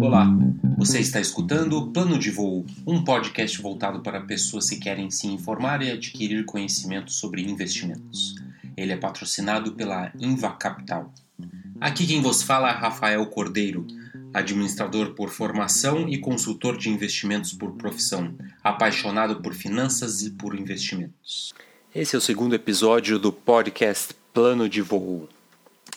Olá, você está escutando Plano de Voo, um podcast voltado para pessoas que querem se informar e adquirir conhecimento sobre investimentos. Ele é patrocinado pela Inva Capital. Aqui quem vos fala é Rafael Cordeiro, administrador por formação e consultor de investimentos por profissão, apaixonado por finanças e por investimentos. Esse é o segundo episódio do podcast Plano de Voo.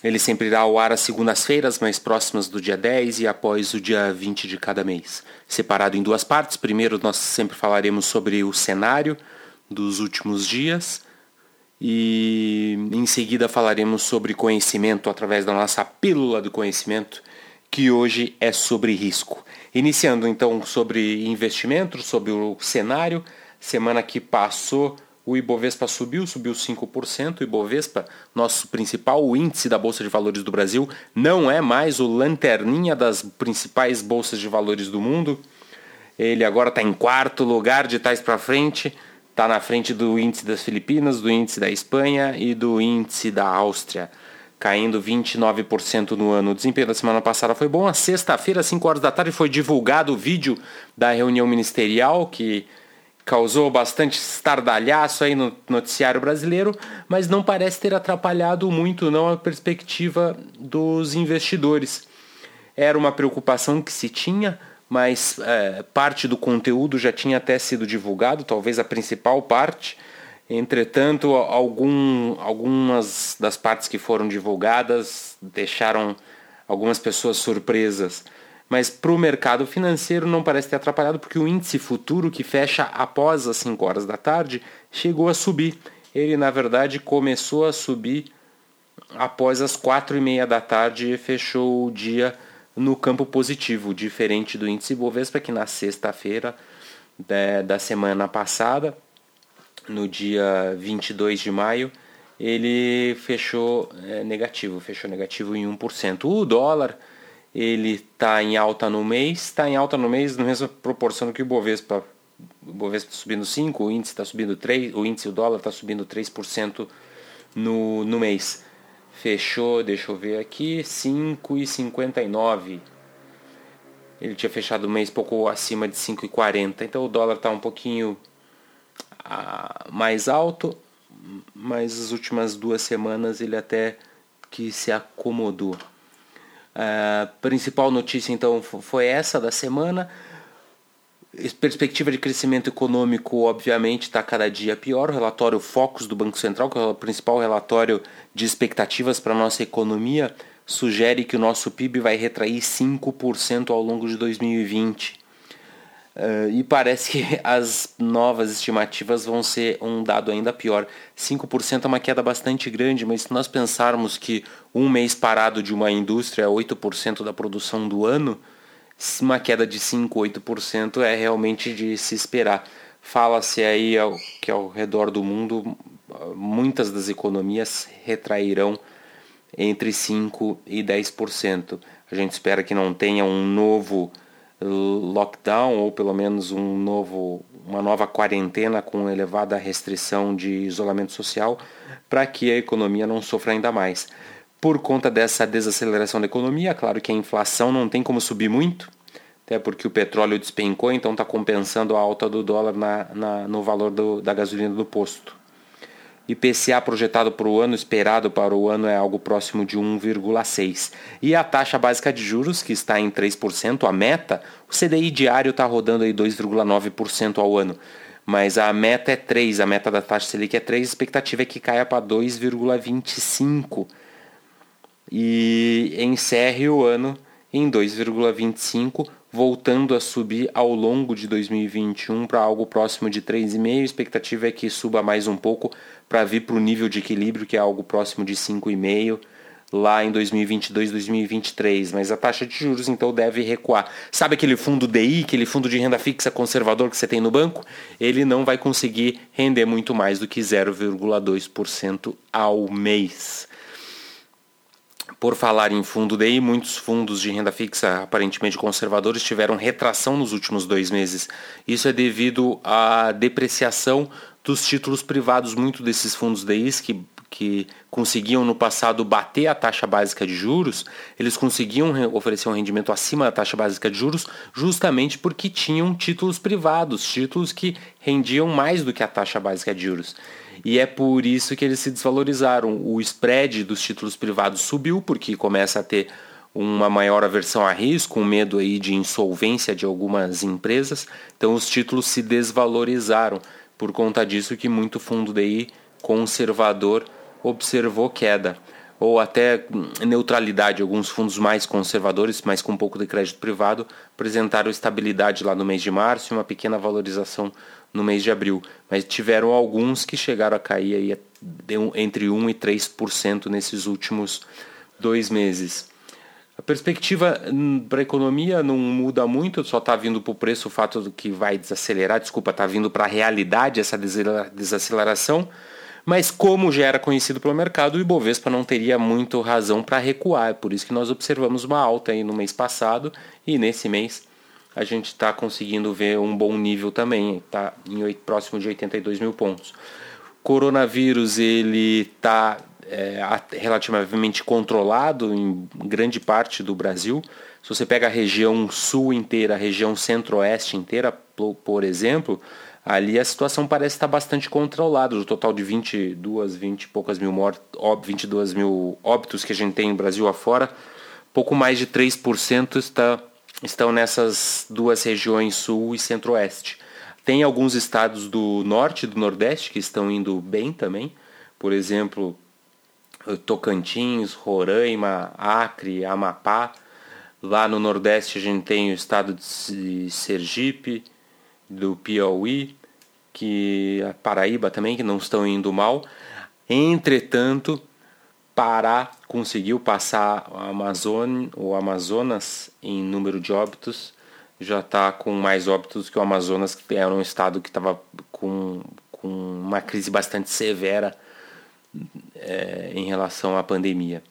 Ele sempre irá ao ar às segundas-feiras, mais próximas do dia 10 e após o dia 20 de cada mês. Separado em duas partes. Primeiro, nós sempre falaremos sobre o cenário dos últimos dias. E em seguida falaremos sobre conhecimento através da nossa pílula do conhecimento, que hoje é sobre risco. Iniciando então sobre investimento, sobre o cenário. Semana que passou o Ibovespa subiu, subiu 5%. O Ibovespa, nosso principal índice da Bolsa de Valores do Brasil, não é mais o lanterninha das principais bolsas de valores do mundo. Ele agora está em quarto lugar de trás para frente. Está na frente do índice das Filipinas, do índice da Espanha e do índice da Áustria, caindo 29% no ano. O desempenho da semana passada foi bom. A sexta-feira, às 5 horas da tarde, foi divulgado o vídeo da reunião ministerial que causou bastante estardalhaço aí no noticiário brasileiro, mas não parece ter atrapalhado muito não a perspectiva dos investidores. Era uma preocupação que se tinha, mas é, parte do conteúdo já tinha até sido divulgado, talvez a principal parte. Entretanto, algum, algumas das partes que foram divulgadas deixaram algumas pessoas surpresas mas para o mercado financeiro não parece ter atrapalhado porque o índice futuro que fecha após as 5 horas da tarde chegou a subir. Ele na verdade começou a subir após as 4 e meia da tarde e fechou o dia no campo positivo, diferente do índice Bovespa que na sexta-feira da, semana passada, no dia 22 de maio, ele fechou é, negativo, fechou negativo em 1%. O dólar ele está em alta no mês, está em alta no mês na mesma proporção que o Bovespa. O Bovespa tá subindo 5, o índice está subindo 3, o índice o dólar está subindo 3% no, no mês. Fechou, deixa eu ver aqui, 5,59. Ele tinha fechado o mês pouco acima de 5,40. Então o dólar está um pouquinho ah, mais alto, mas as últimas duas semanas ele até que se acomodou. A principal notícia então foi essa da semana. Perspectiva de crescimento econômico, obviamente, está cada dia pior. O relatório Focus do Banco Central, que é o principal relatório de expectativas para a nossa economia, sugere que o nosso PIB vai retrair 5% ao longo de 2020. Uh, e parece que as novas estimativas vão ser um dado ainda pior. 5% é uma queda bastante grande, mas se nós pensarmos que um mês parado de uma indústria é 8% da produção do ano, uma queda de 5, 8% é realmente de se esperar. Fala-se aí que ao redor do mundo muitas das economias retrairão entre 5 e 10%. A gente espera que não tenha um novo lockdown ou pelo menos um novo, uma nova quarentena com elevada restrição de isolamento social para que a economia não sofra ainda mais. Por conta dessa desaceleração da economia, claro que a inflação não tem como subir muito, até porque o petróleo despencou, então está compensando a alta do dólar na, na no valor do, da gasolina do posto. IPCA projetado para o ano, esperado para o ano, é algo próximo de 1,6%. E a taxa básica de juros, que está em 3%, a meta, o CDI diário está rodando aí 2,9% ao ano. Mas a meta é 3, a meta da taxa Selic é 3, a expectativa é que caia para 2,25% e encerre o ano em 2,25%, voltando a subir ao longo de 2021 para algo próximo de 3,5%. A expectativa é que suba mais um pouco para vir para o nível de equilíbrio, que é algo próximo de 5,5% lá em 2022, 2023, mas a taxa de juros então deve recuar. Sabe aquele fundo DI, aquele fundo de renda fixa conservador que você tem no banco? Ele não vai conseguir render muito mais do que 0,2% ao mês. Por falar em fundo DI, muitos fundos de renda fixa aparentemente conservadores tiveram retração nos últimos dois meses. Isso é devido à depreciação dos títulos privados. Muito desses fundos DIs que, que conseguiam no passado bater a taxa básica de juros, eles conseguiam oferecer um rendimento acima da taxa básica de juros justamente porque tinham títulos privados, títulos que rendiam mais do que a taxa básica de juros. E é por isso que eles se desvalorizaram. O spread dos títulos privados subiu porque começa a ter uma maior aversão a risco, um medo aí de insolvência de algumas empresas. Então os títulos se desvalorizaram por conta disso que muito fundo daí conservador observou queda ou até neutralidade. Alguns fundos mais conservadores, mas com um pouco de crédito privado, apresentaram estabilidade lá no mês de março e uma pequena valorização no mês de abril. Mas tiveram alguns que chegaram a cair aí entre 1% e 3% nesses últimos dois meses. A perspectiva hum, para a economia não muda muito, só está vindo para o preço o fato do que vai desacelerar, desculpa, está vindo para a realidade essa desaceleração. Mas como já era conhecido pelo mercado, o Ibovespa não teria muito razão para recuar. É por isso que nós observamos uma alta aí no mês passado e nesse mês a gente está conseguindo ver um bom nível também, está próximo de 82 mil pontos. Coronavírus ele está é, relativamente controlado em grande parte do Brasil. Se você pega a região sul inteira, a região centro-oeste inteira, por exemplo, ali a situação parece estar bastante controlada. Do total de 22, 20 e poucas mil mortes, 22 mil óbitos que a gente tem no Brasil afora, pouco mais de 3% está, estão nessas duas regiões sul e centro-oeste. Tem alguns estados do norte e do nordeste que estão indo bem também. Por exemplo, Tocantins, Roraima, Acre, Amapá. Lá no Nordeste a gente tem o estado de Sergipe, do Piauí, que a Paraíba também, que não estão indo mal. Entretanto, Pará conseguiu passar o, Amazônia, o Amazonas em número de óbitos, já está com mais óbitos que o Amazonas, que era um estado que estava com, com uma crise bastante severa é, em relação à pandemia.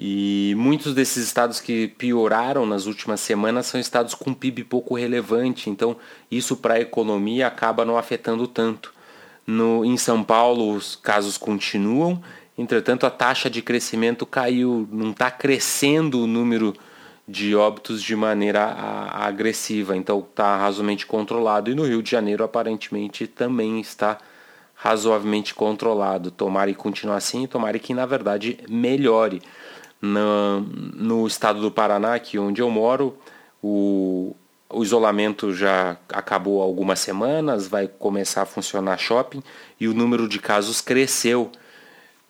E muitos desses estados que pioraram nas últimas semanas são estados com PIB pouco relevante, então isso para a economia acaba não afetando tanto. No, em São Paulo os casos continuam, entretanto a taxa de crescimento caiu, não está crescendo o número de óbitos de maneira a, a agressiva, então está razoavelmente controlado. E no Rio de Janeiro aparentemente também está razoavelmente controlado. Tomara que continue assim, tomara que na verdade melhore. No, no estado do Paraná, aqui onde eu moro, o, o isolamento já acabou há algumas semanas, vai começar a funcionar shopping e o número de casos cresceu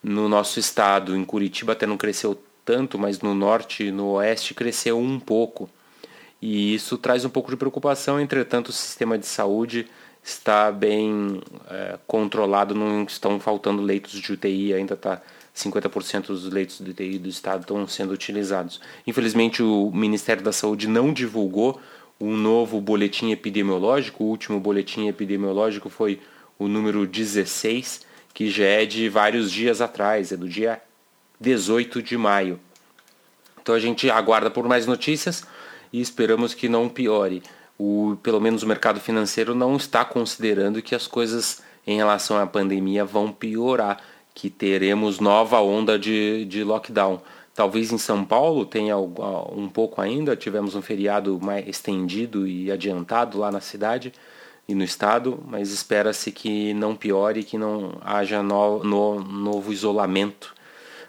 no nosso estado. Em Curitiba até não cresceu tanto, mas no norte e no oeste cresceu um pouco. E isso traz um pouco de preocupação, entretanto, o sistema de saúde está bem é, controlado, não estão faltando leitos de UTI, ainda está 50% dos leitos de UTI do estado estão sendo utilizados. Infelizmente, o Ministério da Saúde não divulgou um novo boletim epidemiológico, o último boletim epidemiológico foi o número 16, que já é de vários dias atrás, é do dia 18 de maio. Então a gente aguarda por mais notícias e esperamos que não piore o, pelo menos o mercado financeiro não está considerando que as coisas em relação à pandemia vão piorar, que teremos nova onda de, de lockdown. Talvez em São Paulo tenha um pouco ainda, tivemos um feriado mais estendido e adiantado lá na cidade e no estado, mas espera-se que não piore, que não haja no, no, novo isolamento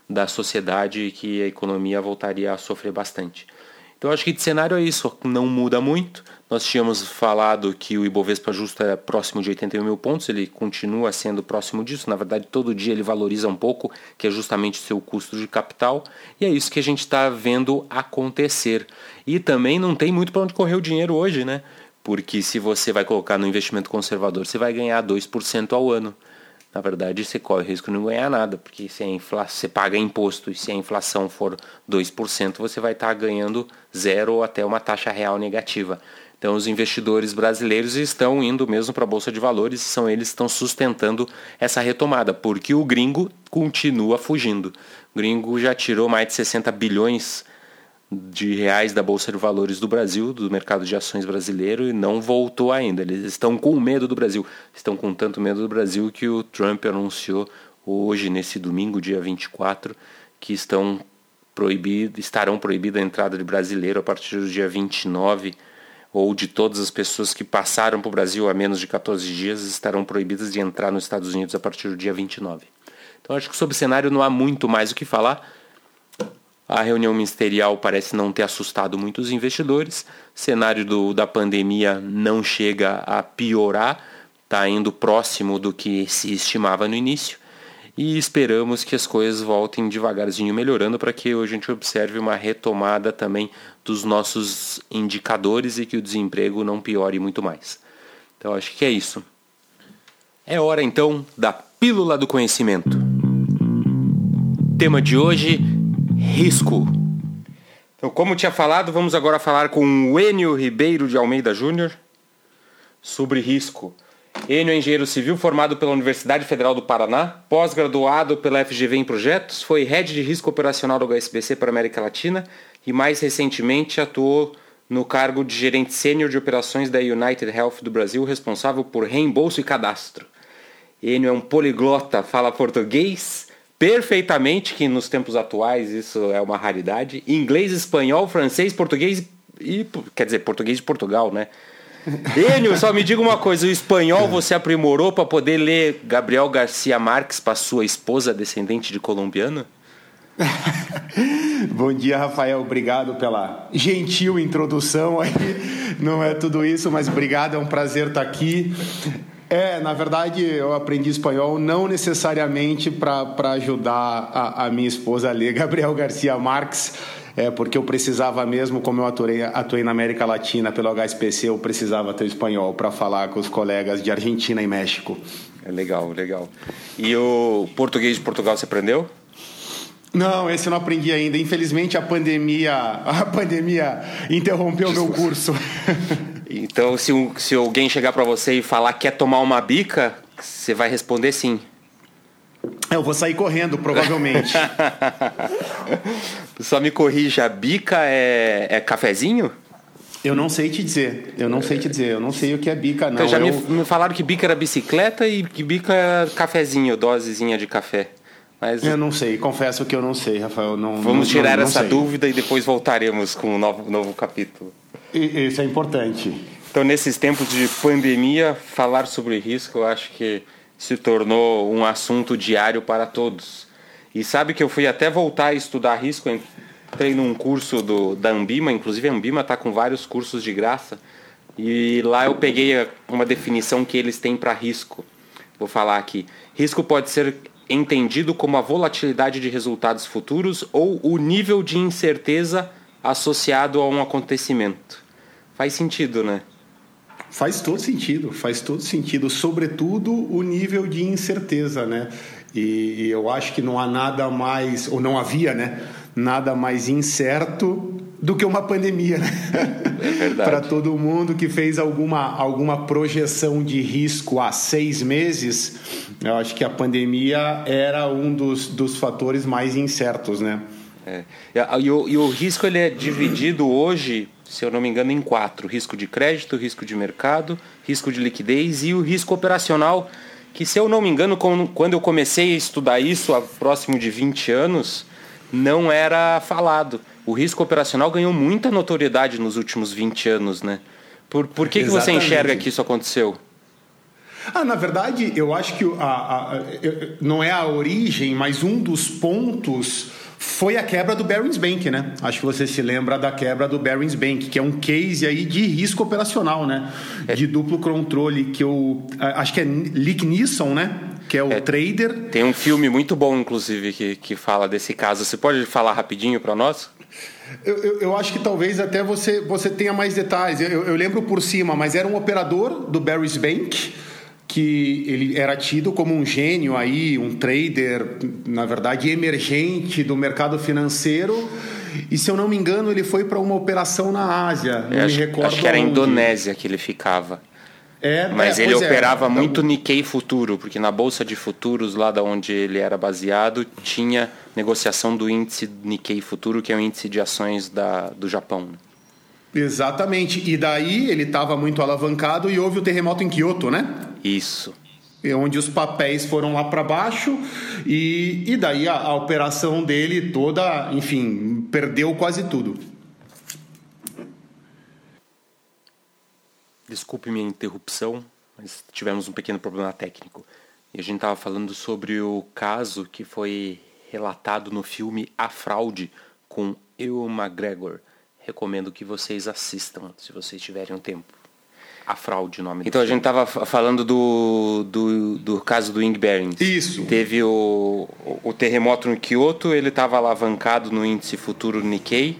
da sociedade e que a economia voltaria a sofrer bastante. Então acho que de cenário é isso, não muda muito. Nós tínhamos falado que o Ibovespa justo é próximo de 81 mil pontos, ele continua sendo próximo disso. Na verdade, todo dia ele valoriza um pouco, que é justamente o seu custo de capital. E é isso que a gente está vendo acontecer. E também não tem muito para onde correr o dinheiro hoje, né? Porque se você vai colocar no investimento conservador, você vai ganhar 2% ao ano na verdade você corre o risco de não ganhar nada, porque se a inflação, você paga imposto e se a inflação for 2%, você vai estar ganhando zero ou até uma taxa real negativa. Então os investidores brasileiros estão indo mesmo para a Bolsa de Valores são eles que estão sustentando essa retomada, porque o gringo continua fugindo. O gringo já tirou mais de 60 bilhões de reais da Bolsa de Valores do Brasil, do mercado de ações brasileiro, e não voltou ainda. Eles estão com medo do Brasil. Estão com tanto medo do Brasil que o Trump anunciou hoje, nesse domingo, dia 24, que estão proibido, estarão proibida a entrada de brasileiro a partir do dia 29, ou de todas as pessoas que passaram para o Brasil há menos de 14 dias estarão proibidas de entrar nos Estados Unidos a partir do dia 29. Então acho que sobre o cenário não há muito mais o que falar. A reunião ministerial parece não ter assustado muitos investidores. O cenário do, da pandemia não chega a piorar, está indo próximo do que se estimava no início e esperamos que as coisas voltem devagarzinho melhorando para que a gente observe uma retomada também dos nossos indicadores e que o desemprego não piore muito mais. Então acho que é isso. É hora então da pílula do conhecimento. Tema de hoje: risco. Então, como tinha falado, vamos agora falar com o Enio Ribeiro de Almeida Júnior sobre risco. Enio é engenheiro civil formado pela Universidade Federal do Paraná, pós-graduado pela FGV em projetos, foi head de risco operacional do HSBC para a América Latina e mais recentemente atuou no cargo de gerente sênior de operações da United Health do Brasil, responsável por reembolso e cadastro. Enio é um poliglota, fala português perfeitamente, que nos tempos atuais isso é uma raridade, inglês, espanhol, francês, português e quer dizer, português de Portugal, né? Enio, só me diga uma coisa: o espanhol você aprimorou para poder ler Gabriel Garcia Marques para sua esposa descendente de colombiano? Bom dia, Rafael. Obrigado pela gentil introdução aí. Não é tudo isso, mas obrigado. É um prazer estar aqui. É, na verdade, eu aprendi espanhol não necessariamente para ajudar a, a minha esposa a ler Gabriel Garcia Marques é, porque eu precisava mesmo, como eu atuei, atuei na América Latina pelo HSPC, eu precisava ter espanhol para falar com os colegas de Argentina e México. É legal, legal. E o português de Portugal você aprendeu? Não, esse eu não aprendi ainda. Infelizmente a pandemia, a pandemia interrompeu meu curso. Então, se, se alguém chegar para você e falar que quer tomar uma bica, você vai responder sim. Eu vou sair correndo, provavelmente. Só me corrija, bica é, é cafezinho? Eu não sei te dizer, eu não sei te dizer, eu não sei o que é bica, não. Então já eu... me, me, falaram que bica era bicicleta e que bica é cafezinho, dosezinha de café. Mas... Eu não sei, confesso que eu não sei, Rafael. Não, Vamos não, tirar não, essa dúvida e depois voltaremos com um novo, novo capítulo. Isso é importante. Então, nesses tempos de pandemia, falar sobre risco, eu acho que se tornou um assunto diário para todos. E sabe que eu fui até voltar a estudar risco, entrei num curso do, da Ambima, inclusive a Ambima está com vários cursos de graça, e lá eu peguei uma definição que eles têm para risco. Vou falar aqui. Risco pode ser entendido como a volatilidade de resultados futuros ou o nível de incerteza associado a um acontecimento. Faz sentido, né? Faz todo sentido, faz todo sentido, sobretudo o nível de incerteza, né? E, e eu acho que não há nada mais, ou não havia, né? Nada mais incerto do que uma pandemia, né? É Para todo mundo que fez alguma, alguma projeção de risco há seis meses, eu acho que a pandemia era um dos, dos fatores mais incertos, né? É. E, o, e o risco ele é dividido hoje se eu não me engano, em quatro: risco de crédito, risco de mercado, risco de liquidez e o risco operacional. Que, se eu não me engano, quando eu comecei a estudar isso, há próximo de 20 anos, não era falado. O risco operacional ganhou muita notoriedade nos últimos 20 anos, né? Por, por que, que você enxerga que isso aconteceu? Ah, na verdade, eu acho que a, a, a, não é a origem, mas um dos pontos foi a quebra do Barings Bank, né? Acho que você se lembra da quebra do Barings Bank, que é um case aí de risco operacional, né? É. De duplo controle, que eu acho que é Lick Nisson, né? Que é o é, trader. Tem um filme muito bom, inclusive, que, que fala desse caso. Você pode falar rapidinho para nós? Eu, eu, eu, acho que talvez até você, você tenha mais detalhes. Eu, eu lembro por cima, mas era um operador do Barry's Bank que ele era tido como um gênio aí, um trader, na verdade, emergente do mercado financeiro. E se eu não me engano, ele foi para uma operação na Ásia. Não acho, me recordo. Acho que era a Indonésia que ele ficava. É, Mas é, ele é. operava é, muito Nikkei Futuro, porque na bolsa de futuros, lá da onde ele era baseado, tinha negociação do índice Nikkei Futuro, que é o índice de ações da, do Japão. Exatamente. E daí ele estava muito alavancado e houve o terremoto em Kyoto, né? Isso. onde os papéis foram lá para baixo e, e daí a, a operação dele toda, enfim, perdeu quase tudo. Desculpe minha interrupção, mas tivemos um pequeno problema técnico. E a gente estava falando sobre o caso que foi relatado no filme A Fraude com Ewan McGregor. Recomendo que vocês assistam, se vocês tiverem um tempo. A Fraude, o nome Então a gente estava falando do, do, do, caso do Ing Barings. Isso. Teve o, o terremoto no Kyoto, ele estava alavancado no índice futuro Nikkei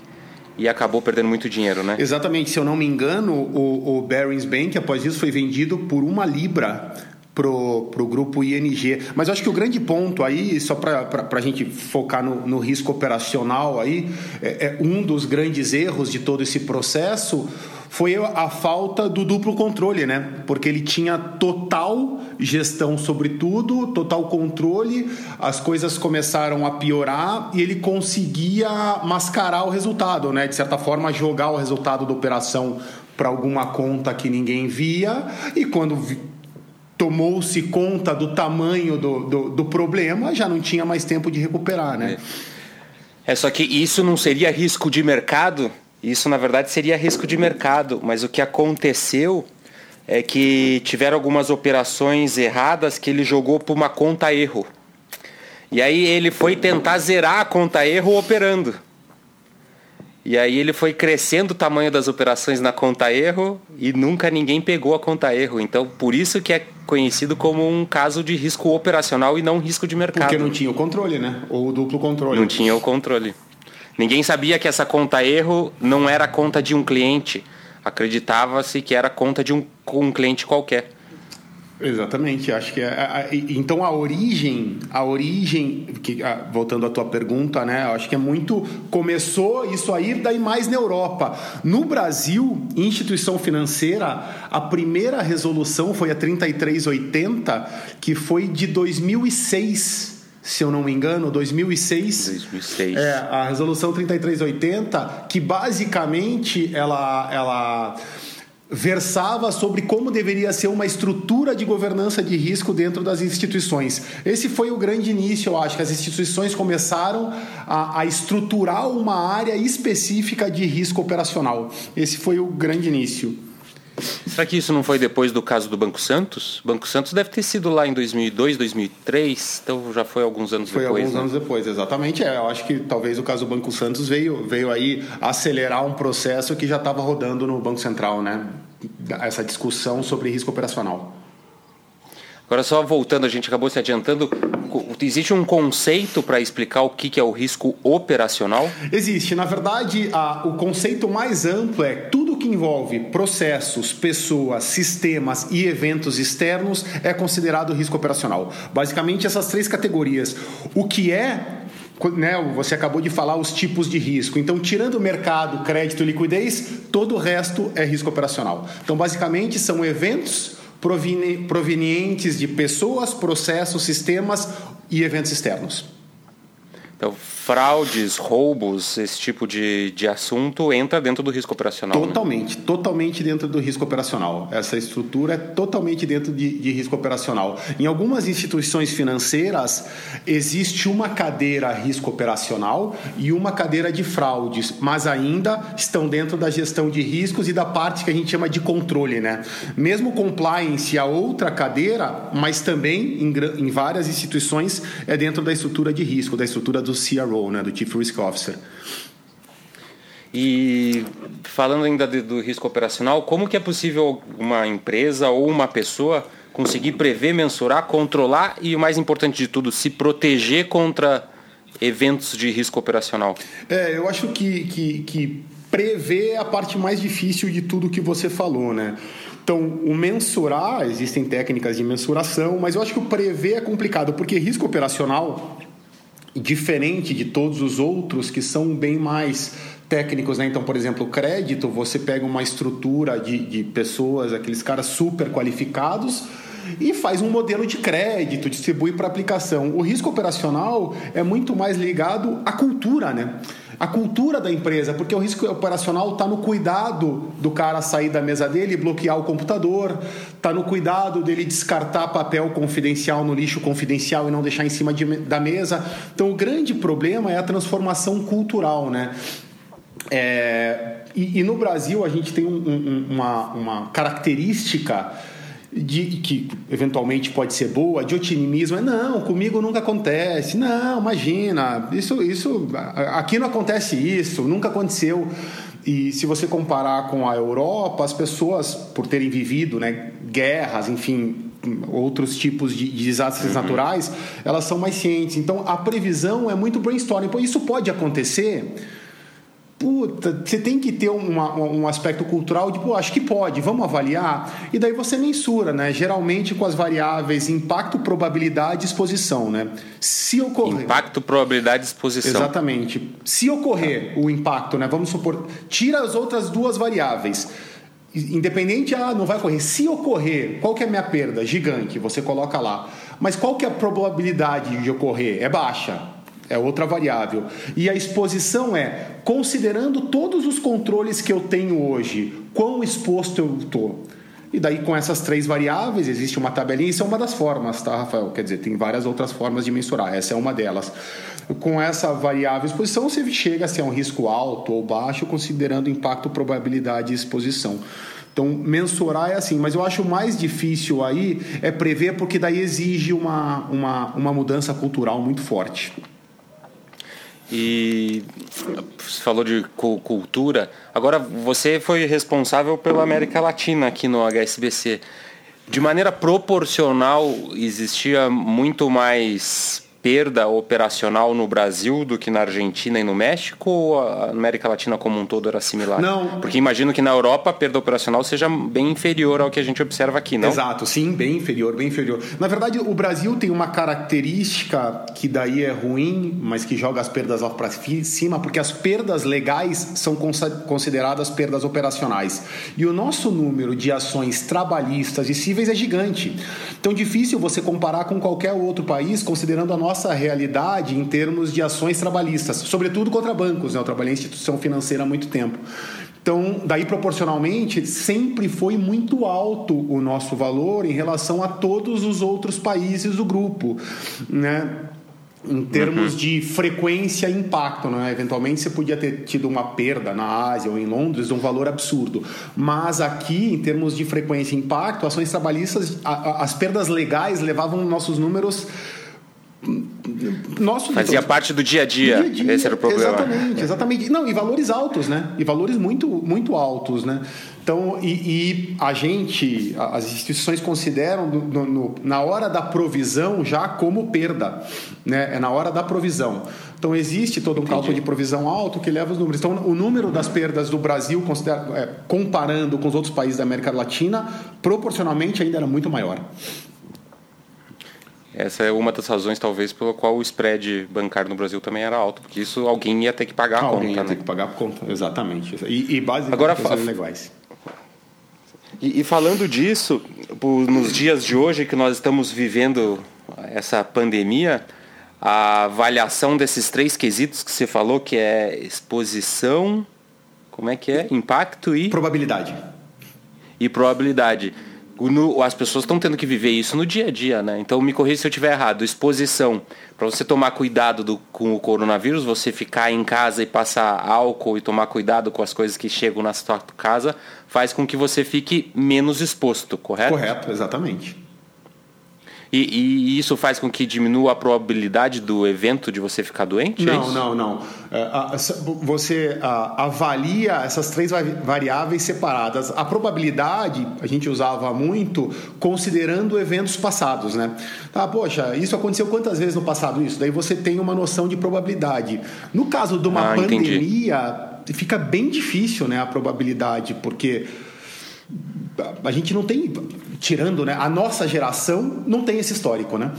e acabou perdendo muito dinheiro, né? Exatamente. Se eu não me engano, o, o Barings Bank, após isso, foi vendido por uma libra pro, pro grupo ING. Mas acho que o grande ponto aí, só para a gente focar no, no, risco operacional aí, é, é um dos grandes erros de todo esse processo foi a falta do duplo controle, né? Porque ele tinha total gestão sobre tudo, total controle, as coisas começaram a piorar e ele conseguia mascarar o resultado, né? De certa forma, jogar o resultado da operação para alguma conta que ninguém via e quando tomou-se conta do tamanho do, do, do, problema, já não tinha mais tempo de recuperar, né? É, só que isso não seria risco de mercado? Isso, na verdade, seria risco de mercado, mas o que aconteceu é que tiveram algumas operações erradas que ele jogou por uma conta erro. E aí ele foi tentar zerar a conta erro operando. E aí ele foi crescendo o tamanho das operações na conta erro e nunca ninguém pegou a conta erro. Então, por isso que é conhecido como um caso de risco operacional e não risco de mercado. Porque não tinha o controle, né? Ou o duplo controle. Não tinha o controle. Ninguém sabia que essa conta erro não era a conta de um cliente. Acreditava-se que era a conta de um, um cliente qualquer. Exatamente, acho que é, então a origem, a origem, que, voltando à tua pergunta, né, acho que é muito começou isso aí daí mais na Europa. No Brasil, instituição financeira, a primeira resolução foi a 3380, que foi de 2006 se eu não me engano, 2006. 2006. É, a resolução 3380, que basicamente ela ela versava sobre como deveria ser uma estrutura de governança de risco dentro das instituições. Esse foi o grande início, eu acho, que as instituições começaram a, a estruturar uma área específica de risco operacional. Esse foi o grande início. Será que isso não foi depois do caso do Banco Santos? Banco Santos deve ter sido lá em 2002, 2003, então já foi alguns anos foi depois. Foi alguns né? anos depois, exatamente. É, eu acho que talvez o caso do Banco Santos veio, veio aí acelerar um processo que já estava rodando no Banco Central, né? Essa discussão sobre risco operacional. Agora, só voltando, a gente acabou se adiantando. Existe um conceito para explicar o que é o risco operacional? Existe. Na verdade, a, o conceito mais amplo é tudo que envolve processos, pessoas, sistemas e eventos externos é considerado risco operacional. Basicamente, essas três categorias. O que é né, você acabou de falar os tipos de risco. Então, tirando o mercado, crédito e liquidez, todo o resto é risco operacional. Então, basicamente, são eventos provenientes de pessoas, processos, sistemas e eventos externos. Então, fraudes, roubos, esse tipo de, de assunto entra dentro do risco operacional. Né? Totalmente, né? totalmente dentro do risco operacional. Essa estrutura é totalmente dentro de, de, risco operacional. Em algumas instituições financeiras, existe uma cadeira risco operacional e uma cadeira de fraudes, mas ainda estão dentro da gestão de riscos e da parte que a gente chama de controle. Né? Mesmo compliance, a outra cadeira, mas também em, em várias instituições, é dentro da estrutura de risco, da estrutura do do CRO, né, do Chief Risk Officer. E falando ainda de, do risco operacional, como que é possível uma empresa ou uma pessoa conseguir prever, mensurar, controlar e o mais importante de tudo, se proteger contra eventos de risco operacional? É, eu acho que, que, que prever é a parte mais difícil de tudo que você falou, né? Então, o mensurar, existem técnicas de mensuração, mas eu acho que o prever é complicado, porque risco operacional diferente de todos os outros que são bem mais técnicos, né? Então, por exemplo, o crédito, você pega uma estrutura de, de pessoas, aqueles caras super qualificados e faz um modelo de crédito, distribui para aplicação. O risco operacional é muito mais ligado à cultura, né? A cultura da empresa, porque o risco operacional está no cuidado do cara sair da mesa dele e bloquear o computador, está no cuidado dele descartar papel confidencial no lixo confidencial e não deixar em cima de, da mesa. Então, o grande problema é a transformação cultural, né? É, e, e, no Brasil a gente tem um, um, uma, uma característica de, que eventualmente pode ser boa, de otimismo, é não, comigo nunca acontece, não, imagina, isso, isso, aqui não acontece isso, nunca aconteceu. E se você comparar com a Europa, as pessoas, por terem vivido né, guerras, enfim, outros tipos de, de desastres uhum. naturais, elas são mais cientes. Então a previsão é muito brainstorming. Isso pode acontecer puta, você tem que ter uma, um aspecto cultural de, pô, acho que pode, vamos avaliar. E daí você mensura, né? Geralmente com as variáveis impacto, probabilidade e exposição, né? Se ocorrer. Impacto, probabilidade e exposição. Exatamente. Se ocorrer o impacto, né? Vamos supor, tira as outras duas variáveis. Independente, ah, não vai ocorrer. Se ocorrer, qual que é a minha perda? Gigante, você coloca lá. Mas qual que é a probabilidade de ocorrer? É baixa é outra variável. E a exposição é considerando todos os controles que eu tenho hoje, quão exposto eu estou. E daí, com essas três variáveis, existe uma tabelinha, isso é uma das formas, tá, Rafael? Quer dizer, tem várias outras formas de mensurar, essa é uma delas. Com essa variável exposição, você chega a ser um risco alto ou baixo, considerando impacto, probabilidade e exposição. Então, mensurar é assim, mas eu acho mais difícil aí é prever, porque daí exige uma, uma, uma mudança cultural muito forte. E você falou de cultura. Agora, você foi responsável pela América Latina aqui no HSBC. De maneira proporcional, existia muito mais perda operacional no Brasil do que na Argentina e no México ou a América Latina como um todo era similar? Não. Porque imagino que na Europa a perda operacional seja bem inferior ao que a gente observa aqui, não? Exato, sim, bem inferior, bem inferior. Na verdade, o Brasil tem uma característica que daí é ruim, mas que joga as perdas lá para cima, porque as perdas legais são consideradas perdas operacionais. E o nosso número de ações trabalhistas e cíveis é gigante. Então, difícil você comparar com qualquer outro país, considerando a nossa nossa realidade em termos de ações trabalhistas, sobretudo contra bancos. Né? Eu trabalhei em instituição financeira há muito tempo. Então, daí proporcionalmente, sempre foi muito alto o nosso valor em relação a todos os outros países do grupo, né? Em termos uhum. de frequência e impacto, né? eventualmente você podia ter tido uma perda na Ásia ou em Londres de um valor absurdo, mas aqui, em termos de frequência e impacto, ações trabalhistas, as perdas legais levavam nossos números nosso fazia parte do dia a dia. dia, -dia. Esse era o problema. Exatamente, exatamente. Não, e valores altos, né? E valores muito, muito altos, né? Então, e, e a gente, as instituições consideram no, no, na hora da provisão já como perda, né? É na hora da provisão. Então existe todo um Entendi. cálculo de provisão alto que leva os números. Então o número das perdas do Brasil, é, comparando com os outros países da América Latina, proporcionalmente ainda era muito maior. Essa é uma das razões, talvez, pela qual o spread bancário no Brasil também era alto, porque isso alguém ia ter que pagar a alguém conta. Alguém ia né? ter que pagar a conta, exatamente. E, e basicamente Agora, E, e falando disso, nos dias de hoje que nós estamos vivendo essa pandemia, a avaliação desses três quesitos que você falou, que é exposição, como é que é? Impacto e. Probabilidade. E probabilidade no, as pessoas estão tendo que viver isso no dia a dia, né? Então me corrija se eu estiver errado. Exposição. Para você tomar cuidado do, com o coronavírus, você ficar em casa e passar álcool e tomar cuidado com as coisas que chegam na sua casa, faz com que você fique menos exposto, correto? Correto, exatamente. E, e, isso faz com que diminua a probabilidade do evento de você ficar doente? É não, é não, não. Você avalia essas três variáveis separadas. A probabilidade a gente usava muito considerando eventos passados, né? Tá, poxa, isso aconteceu quantas vezes no passado isso? Daí você tem uma noção de probabilidade. No caso de uma ah, pandemia, entendi. fica bem difícil, né, a probabilidade, porque a gente não tem tirando né, a nossa geração, não tem esse histórico, né?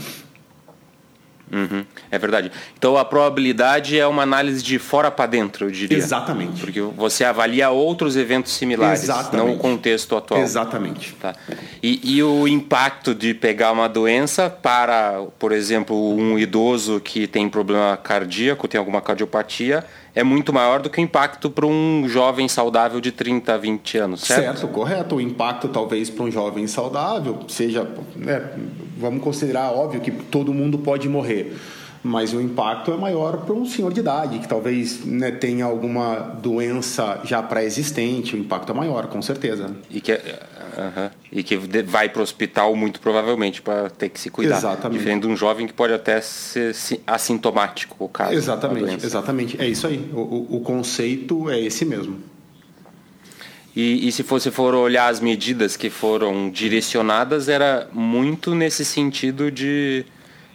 Uhum, é verdade. Então a probabilidade é uma análise de fora para dentro, eu diria. Exatamente. Porque você avalia outros eventos similares, Exatamente. não o contexto atual. Exatamente. Tá. E, e, o impacto de pegar uma doença para, por exemplo, um idoso que tem problema cardíaco, tem alguma cardiopatia, é muito maior do que o impacto para um jovem saudável de 30, 20 anos, certo? Certo, correto. O impacto talvez para um jovem saudável seja, né, vamos considerar óbvio que todo mundo pode morrer, mas o impacto é maior para um senhor de idade que talvez né, tenha alguma doença já pré-existente. O impacto é maior, com certeza. E que, uh -huh. e que vai para o hospital muito provavelmente para ter que se cuidar. Exatamente. Diferente de um jovem que pode até ser assintomático o caso. Exatamente, exatamente. É isso aí. O, o, o conceito é esse mesmo. E, e, se você for olhar as medidas que foram direcionadas, era muito nesse sentido de,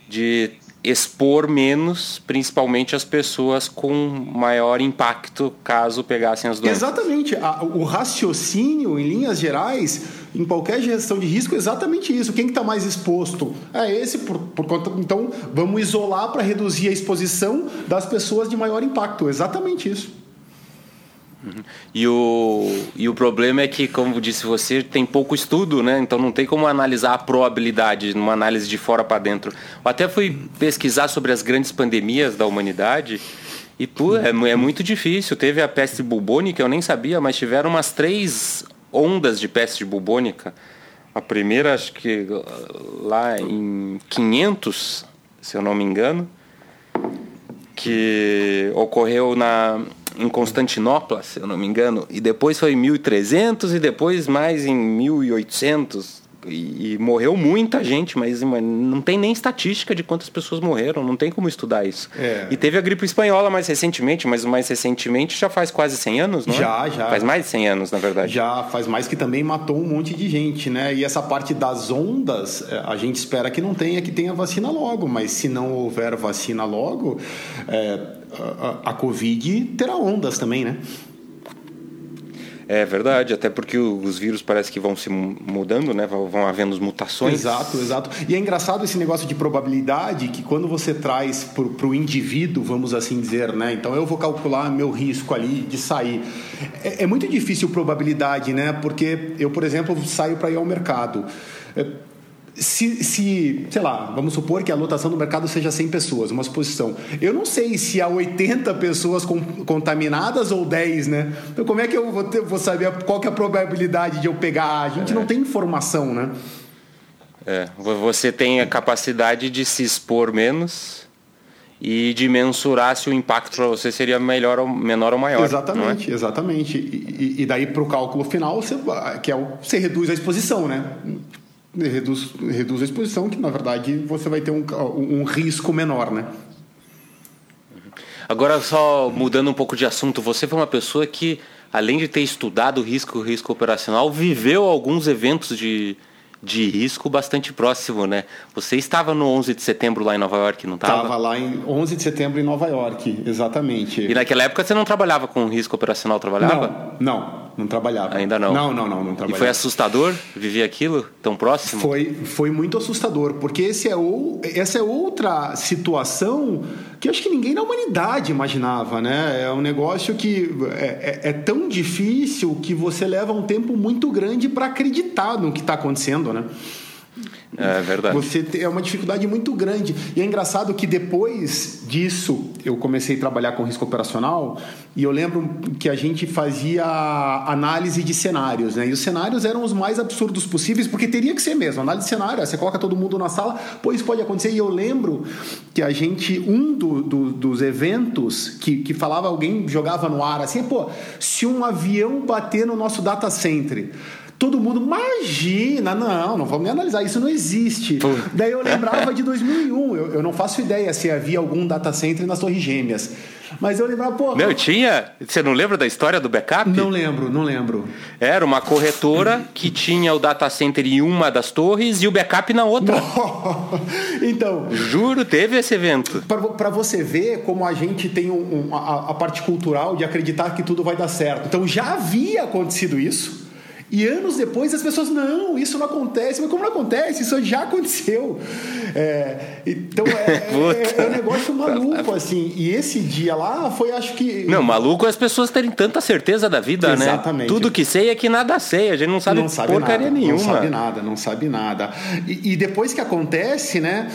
de expor menos, principalmente as pessoas com maior impacto caso pegassem as doenças. Exatamente. O raciocínio, em linhas gerais, em qualquer gestão de risco, é exatamente isso. Quem está que tá mais exposto? É esse, por, por conta. Então, vamos isolar para reduzir a exposição das pessoas de maior impacto. Exatamente isso. Uhum. E, o, e o problema é que, como disse você, tem pouco estudo, né? Então não tem como analisar a probabilidade numa análise de fora para dentro. Eu até fui pesquisar sobre as grandes pandemias da humanidade e pô, é, é muito difícil. Teve a peste bubônica, eu nem sabia, mas tiveram umas três ondas de peste bubônica. A primeira, acho que lá em 500, se eu não me engano, que ocorreu na em Constantinopla, se eu não me engano, e depois foi em 1300 e depois mais em 1800. E, e morreu muita gente, mas não tem nem estatística de quantas pessoas morreram, não tem como estudar isso. É. E teve a gripe espanhola mais recentemente, mas mais recentemente já faz quase 100 anos, não é? Já, já. Faz mais de 100 anos, na verdade. Já, faz mais que também matou um monte de gente, né? E essa parte das ondas, é, a gente espera que não tenha, que tenha vacina logo, mas se não houver vacina logo, é, a, a Covid terá ondas também, né? É verdade, até porque os vírus parece que vão se mudando, né? Vão havendo mutações. Exato, exato. E é engraçado esse negócio de probabilidade que quando você traz para o indivíduo, vamos assim dizer, né? Então eu vou calcular meu risco ali de sair. É, é muito difícil probabilidade, né? Porque eu, por exemplo, saio para ir ao mercado. É, se, se, sei lá, vamos supor que a lotação do mercado seja 100 pessoas, uma suposição. Eu não sei se há 80 pessoas com, contaminadas ou 10, né? Então, como é que eu vou, ter, vou saber qual que é a probabilidade de eu pegar? A gente é. não tem informação, né? É, você tem a capacidade de se expor menos e de mensurar se o impacto para você seria melhor ou menor ou maior. Exatamente, é? exatamente. E, e daí para o cálculo final, você, que é o, você reduz a exposição, né? Reduz, reduz a exposição, que na verdade você vai ter um, um risco menor, né? Agora, só mudando um pouco de assunto, você foi uma pessoa que, além de ter estudado risco risco operacional, viveu alguns eventos de, de risco bastante próximo, né? Você estava no 11 de setembro lá em Nova York, não estava? Estava lá em 11 de setembro em Nova York, exatamente. E naquela época você não trabalhava com risco operacional, trabalhava? Não, não. Não trabalhava. Ainda não? Não, não, não, não trabalhava. E foi assustador viver aquilo tão próximo? Foi, foi muito assustador, porque esse é o, essa é outra situação que acho que ninguém na humanidade imaginava, né? É um negócio que é, é, é tão difícil que você leva um tempo muito grande para acreditar no que está acontecendo, né? É verdade. Você é uma dificuldade muito grande. E é engraçado que depois disso eu comecei a trabalhar com risco operacional e eu lembro que a gente fazia análise de cenários, né? E os cenários eram os mais absurdos possíveis, porque teria que ser mesmo. Análise de cenário, você coloca todo mundo na sala, pois pode acontecer. E eu lembro que a gente, um do, do, dos eventos que, que falava, alguém jogava no ar assim, pô, se um avião bater no nosso data center Todo mundo, imagina, não, não vamos nem analisar, isso não existe. Pô. Daí eu lembrava de 2001, eu, eu não faço ideia se havia algum data center nas Torres Gêmeas. Mas eu lembrava, pô. Não, tinha. Você não lembra da história do backup? Não lembro, não lembro. Era uma corretora que tinha o data center em uma das torres e o backup na outra. então. Juro, teve esse evento. Para você ver como a gente tem um, um, a, a parte cultural de acreditar que tudo vai dar certo. Então já havia acontecido isso. E anos depois as pessoas, não, isso não acontece. Mas como não acontece? Isso já aconteceu. É, então é, é, é, um negócio maluco, assim. E esse dia lá foi, acho que. Não, maluco é as pessoas terem tanta certeza da vida, Exatamente. né? Exatamente. Tudo que sei é que nada sei. A gente não sabe, não sabe porcaria nada, nenhuma. Não sabe nada, não sabe nada. E, e depois que acontece, né?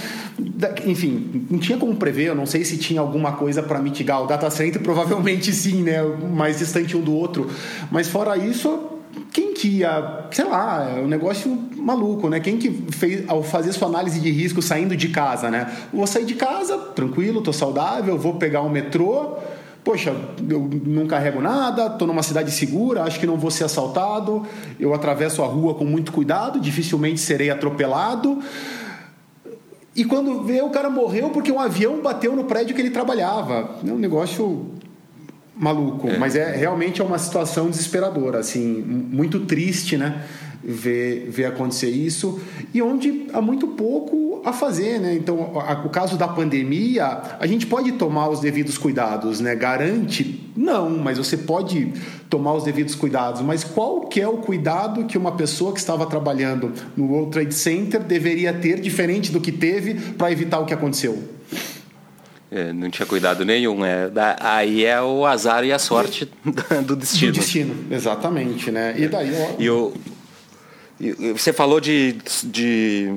Enfim, não tinha como prever, eu não sei se tinha alguma coisa para mitigar o data center, provavelmente sim, né? Mais distante um do outro. Mas fora isso, quem que ia, sei lá, é um negócio maluco, né? Quem que fez, ao fazer sua análise de risco saindo de casa, né? Vou sair de casa, tranquilo, tô saudável, vou pegar um metrô, poxa, eu não carrego nada, estou numa cidade segura, acho que não vou ser assaltado, eu atravesso a rua com muito cuidado, dificilmente serei atropelado. E quando vê, o cara morreu porque um avião bateu no prédio que ele trabalhava. É um negócio maluco, é. mas é realmente é uma situação desesperadora, assim, muito triste, né? Ver, ver acontecer isso e onde há muito pouco a fazer, né? Então, a, o caso da pandemia, a gente pode tomar os devidos cuidados, né? Garante? Não, mas você pode tomar os devidos cuidados. Mas qual que é o cuidado que uma pessoa que estava trabalhando no World Trade Center deveria ter diferente do que teve para evitar o que aconteceu? É, não tinha cuidado nenhum. É, aí é o azar e a sorte do destino. Do destino, exatamente, né? E daí... Ó... E o, e você falou de, de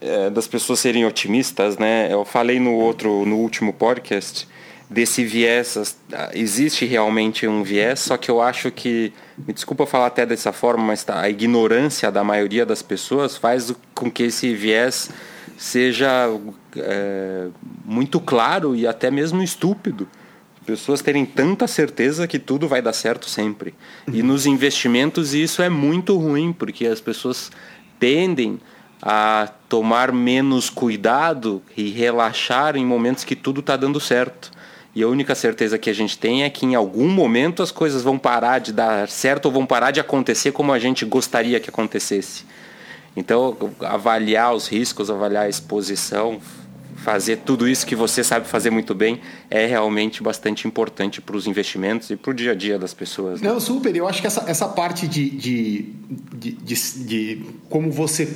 é, das pessoas serem otimistas, né? Eu falei no outro, no último podcast desse viés. Existe realmente um viés, só que eu acho que, me desculpa falar até dessa forma, mas tá, a ignorância da maioria das pessoas faz com que esse viés seja é, muito claro e até mesmo estúpido. Pessoas terem tanta certeza que tudo vai dar certo sempre. E nos investimentos isso é muito ruim, porque as pessoas tendem a tomar menos cuidado e relaxar em momentos que tudo está dando certo. E a única certeza que a gente tem é que em algum momento as coisas vão parar de dar certo ou vão parar de acontecer como a gente gostaria que acontecesse. Então, avaliar os riscos, avaliar a exposição, fazer tudo isso que você sabe fazer muito bem é realmente bastante importante para os investimentos e para o dia a dia das pessoas. Né? Não, super. Eu acho que essa, essa parte de, de, de, de, de como você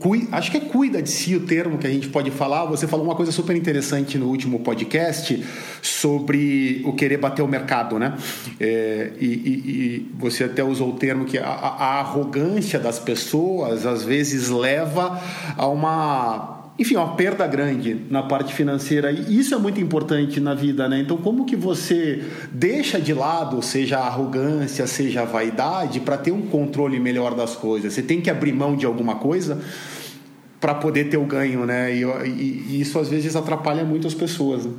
cuida, acho que é cuida de si o termo que a gente pode falar. Você falou uma coisa super interessante no último podcast sobre o querer bater o mercado, né? É, e, e, e, você até usou o termo que a, a arrogância das pessoas às vezes leva a uma enfim, uma perda grande na parte financeira. E isso é muito importante na vida, né? Então, como que você deixa de lado, seja a arrogância, seja a vaidade, para ter um controle melhor das coisas? Você tem que abrir mão de alguma coisa para poder ter o ganho, né? E, e, e, isso às vezes atrapalha muito as pessoas. Né?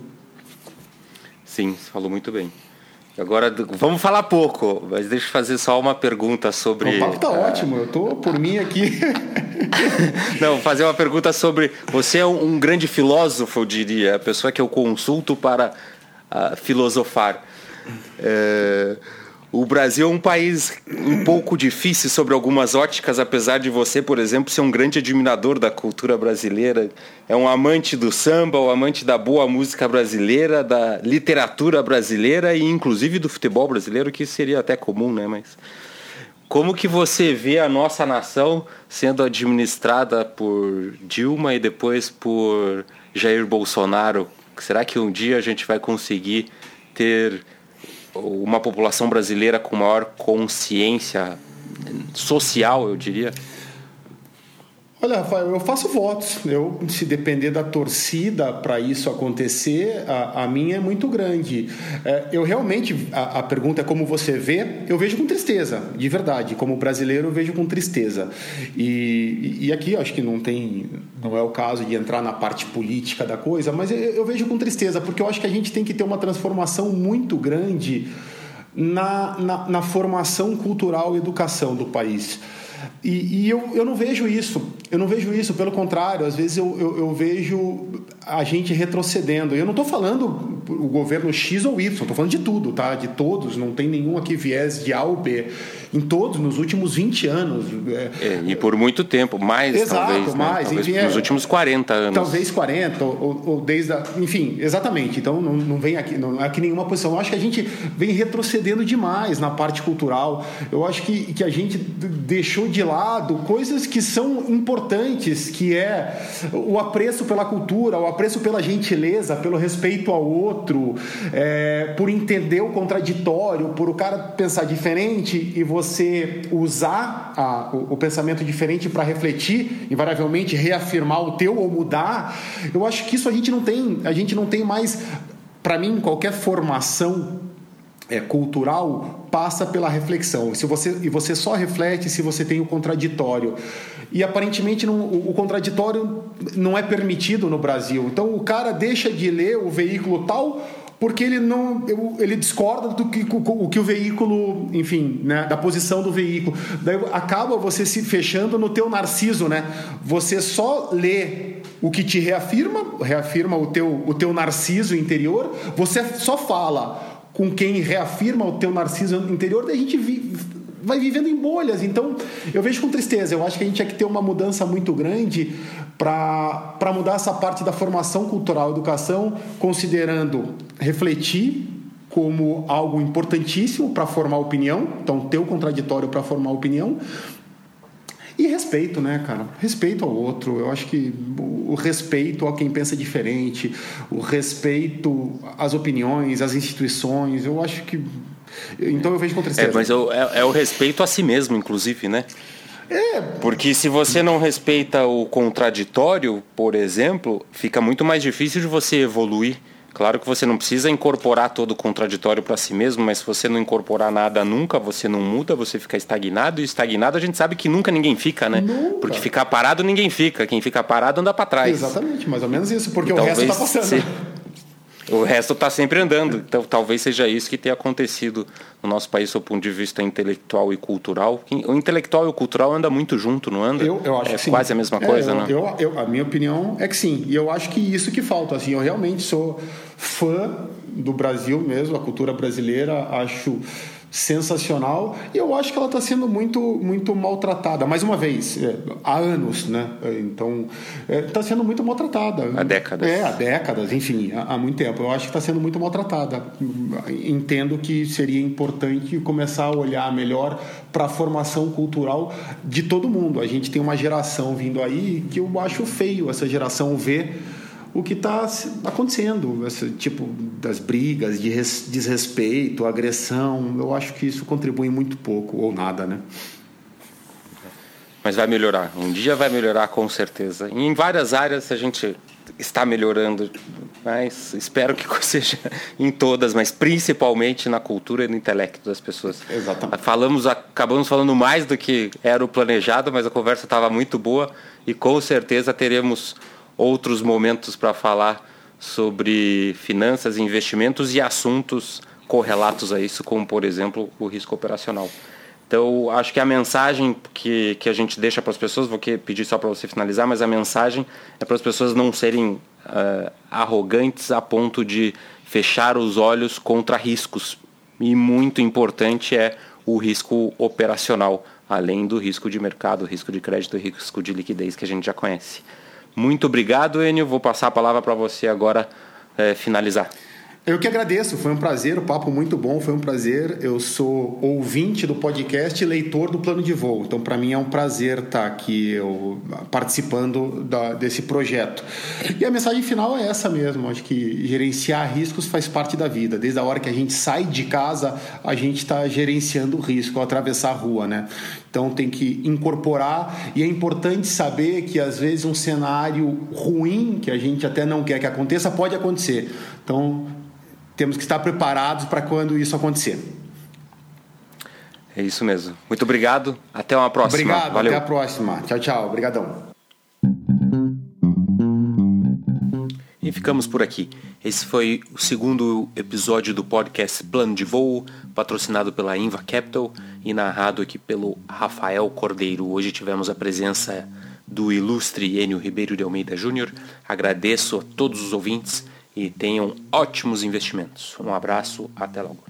Sim, falou muito bem. Agora, vamos falar pouco, mas deixa eu fazer só uma pergunta sobre. O papo tá uh... ótimo, eu tô por mim aqui. Não, fazer uma pergunta sobre. Você é um, grande filósofo, eu diria, a pessoa que eu consulto para uh, filosofar. Uh, o Brasil é um país um pouco difícil sobre algumas óticas, apesar de você, por exemplo, ser um grande admirador da cultura brasileira. É um amante do samba, um amante da boa música brasileira, da literatura brasileira e inclusive do futebol brasileiro, que seria até comum, né? Mas como que você vê a nossa nação sendo administrada por Dilma e depois por Jair Bolsonaro? Será que um dia a gente vai conseguir ter uma população brasileira com maior consciência social, eu diria? Olha, Rafael, eu faço votos. Eu, se depender da torcida para isso acontecer, a, a, minha é muito grande. É, eu realmente, a, a, pergunta é como você vê, eu vejo com tristeza, de verdade. Como brasileiro, eu vejo com tristeza. E, e aqui acho que não tem, não é o caso de entrar na parte política da coisa, mas eu, eu vejo com tristeza, porque eu acho que a gente tem que ter uma transformação muito grande na, na, na formação cultural e educação do país. E, e, eu, eu não vejo isso, eu não vejo isso, pelo contrário, às vezes eu, eu, eu vejo a gente retrocedendo. Eu não estou falando o governo X ou Y, estou falando de tudo, tá? De todos, não tem nenhum aqui viés de A ou B em todos, nos últimos 20 anos. É, é, e por muito tempo, mais Exato, talvez. Né? mais. Talvez enfim, nos é, últimos 40 anos. Talvez 40, ou, ou desde a, Enfim, exatamente. Então não, não vem aqui, não é aqui nenhuma posição. Eu acho que a gente vem retrocedendo demais na parte cultural. Eu acho que, que a gente deixou de lado coisas que são importantes, que é o apreço pela cultura, o apreço pela gentileza, pelo respeito ao outro, é, por entender o contraditório, por o cara pensar diferente e você usar a, o, o pensamento diferente para refletir, invariavelmente reafirmar o teu ou mudar. Eu acho que isso a gente não tem, a gente não tem mais. Para mim, qualquer formação é, cultural passa pela reflexão. Se você, e você só reflete se você tem o contraditório. E aparentemente não, o, o, contraditório não é permitido no Brasil. Então o cara deixa de ler o veículo tal porque ele não ele discorda do que o que o veículo, enfim, né, da posição do veículo. Daí acaba você se fechando no teu narciso, né? Você só lê o que te reafirma, reafirma o teu o teu narciso interior, você só fala com quem reafirma o teu narciso interior, daí a gente vai vivendo em bolhas. Então, eu vejo com tristeza. Eu acho que a gente tinha que ter uma mudança muito grande para mudar essa parte da formação cultural, educação, considerando refletir como algo importantíssimo para formar opinião, então ter o contraditório para formar opinião, e respeito, né, cara? Respeito ao outro. Eu acho que o respeito a quem pensa diferente, o respeito às opiniões, às instituições, eu acho que. Então eu vejo com tristeza. É, mas é, é, é o respeito a si mesmo, inclusive, né? É. Porque se você não respeita o contraditório, por exemplo, fica muito mais difícil de você evoluir. Claro que você não precisa incorporar todo o contraditório para si mesmo, mas se você não incorporar nada nunca, você não muda, você fica estagnado. E estagnado a gente sabe que nunca ninguém fica, né? Nunca. Porque ficar parado ninguém fica. Quem fica parado anda para trás. Exatamente, mais ou menos isso, porque o resto está passando. Se... O resto está sempre andando. Então, talvez seja isso que tenha acontecido no nosso país, do ponto de vista intelectual e cultural. O intelectual e o cultural anda muito junto, não anda? Eu, eu acho é que sim. quase a mesma coisa, é, eu, né? Eu, eu, a minha opinião é que sim. E eu acho que isso que falta. Assim, eu realmente sou fã do Brasil mesmo, a cultura brasileira. Acho sensacional. E eu acho que ela está sendo muito muito maltratada. Mais uma vez é, há anos né? Então está é, sendo muito maltratada. Há décadas. É há décadas enfim há, há muito tempo. Eu acho que está sendo muito maltratada. Entendo que seria importante começar a olhar melhor para a formação cultural de todo mundo. A gente tem uma geração vindo aí que eu acho feio essa geração ver o que está acontecendo, esse tipo das brigas, de desrespeito, agressão. Eu acho que isso contribui muito pouco ou nada, né? Mas vai melhorar. Um dia vai melhorar com certeza. E em várias áreas a gente está melhorando, mas espero que seja em todas, mas principalmente na cultura e no intelecto das pessoas. Exatamente. Falamos, acabamos falando mais do que era o planejado, mas a conversa estava muito boa e com certeza teremos outros momentos para falar sobre finanças, investimentos e assuntos correlatos a isso, como por exemplo o risco operacional. Então, acho que a mensagem que, que a gente deixa para as pessoas, vou pedir só para você finalizar, mas a mensagem é para as pessoas não serem uh, arrogantes a ponto de fechar os olhos contra riscos. E muito importante é o risco operacional, além do risco de mercado, risco de crédito risco de liquidez que a gente já conhece. Muito obrigado, Enio. Vou passar a palavra para você agora é, finalizar. Eu que agradeço, foi um prazer, o papo muito bom, foi um prazer. Eu sou ouvinte do podcast e leitor do plano de voo, então para mim é um prazer estar aqui eu, participando da, desse projeto. E a mensagem final é essa mesmo: acho que gerenciar riscos faz parte da vida. Desde a hora que a gente sai de casa, a gente está gerenciando o risco ao atravessar a rua, né? Então tem que incorporar e é importante saber que às vezes um cenário ruim que a gente até não quer que aconteça pode acontecer. Então temos que estar preparados para quando isso acontecer. É isso mesmo. Muito obrigado. Até uma próxima. Obrigado. Valeu. Até a próxima. Tchau, tchau. Obrigadão. E ficamos por aqui. Esse foi o segundo episódio do podcast Plano de Voo, patrocinado pela Inva Capital e narrado aqui pelo Rafael Cordeiro. Hoje tivemos a presença do ilustre Enio Ribeiro de Almeida Júnior. Agradeço a todos os ouvintes e tenham ótimos investimentos. Um abraço, até logo.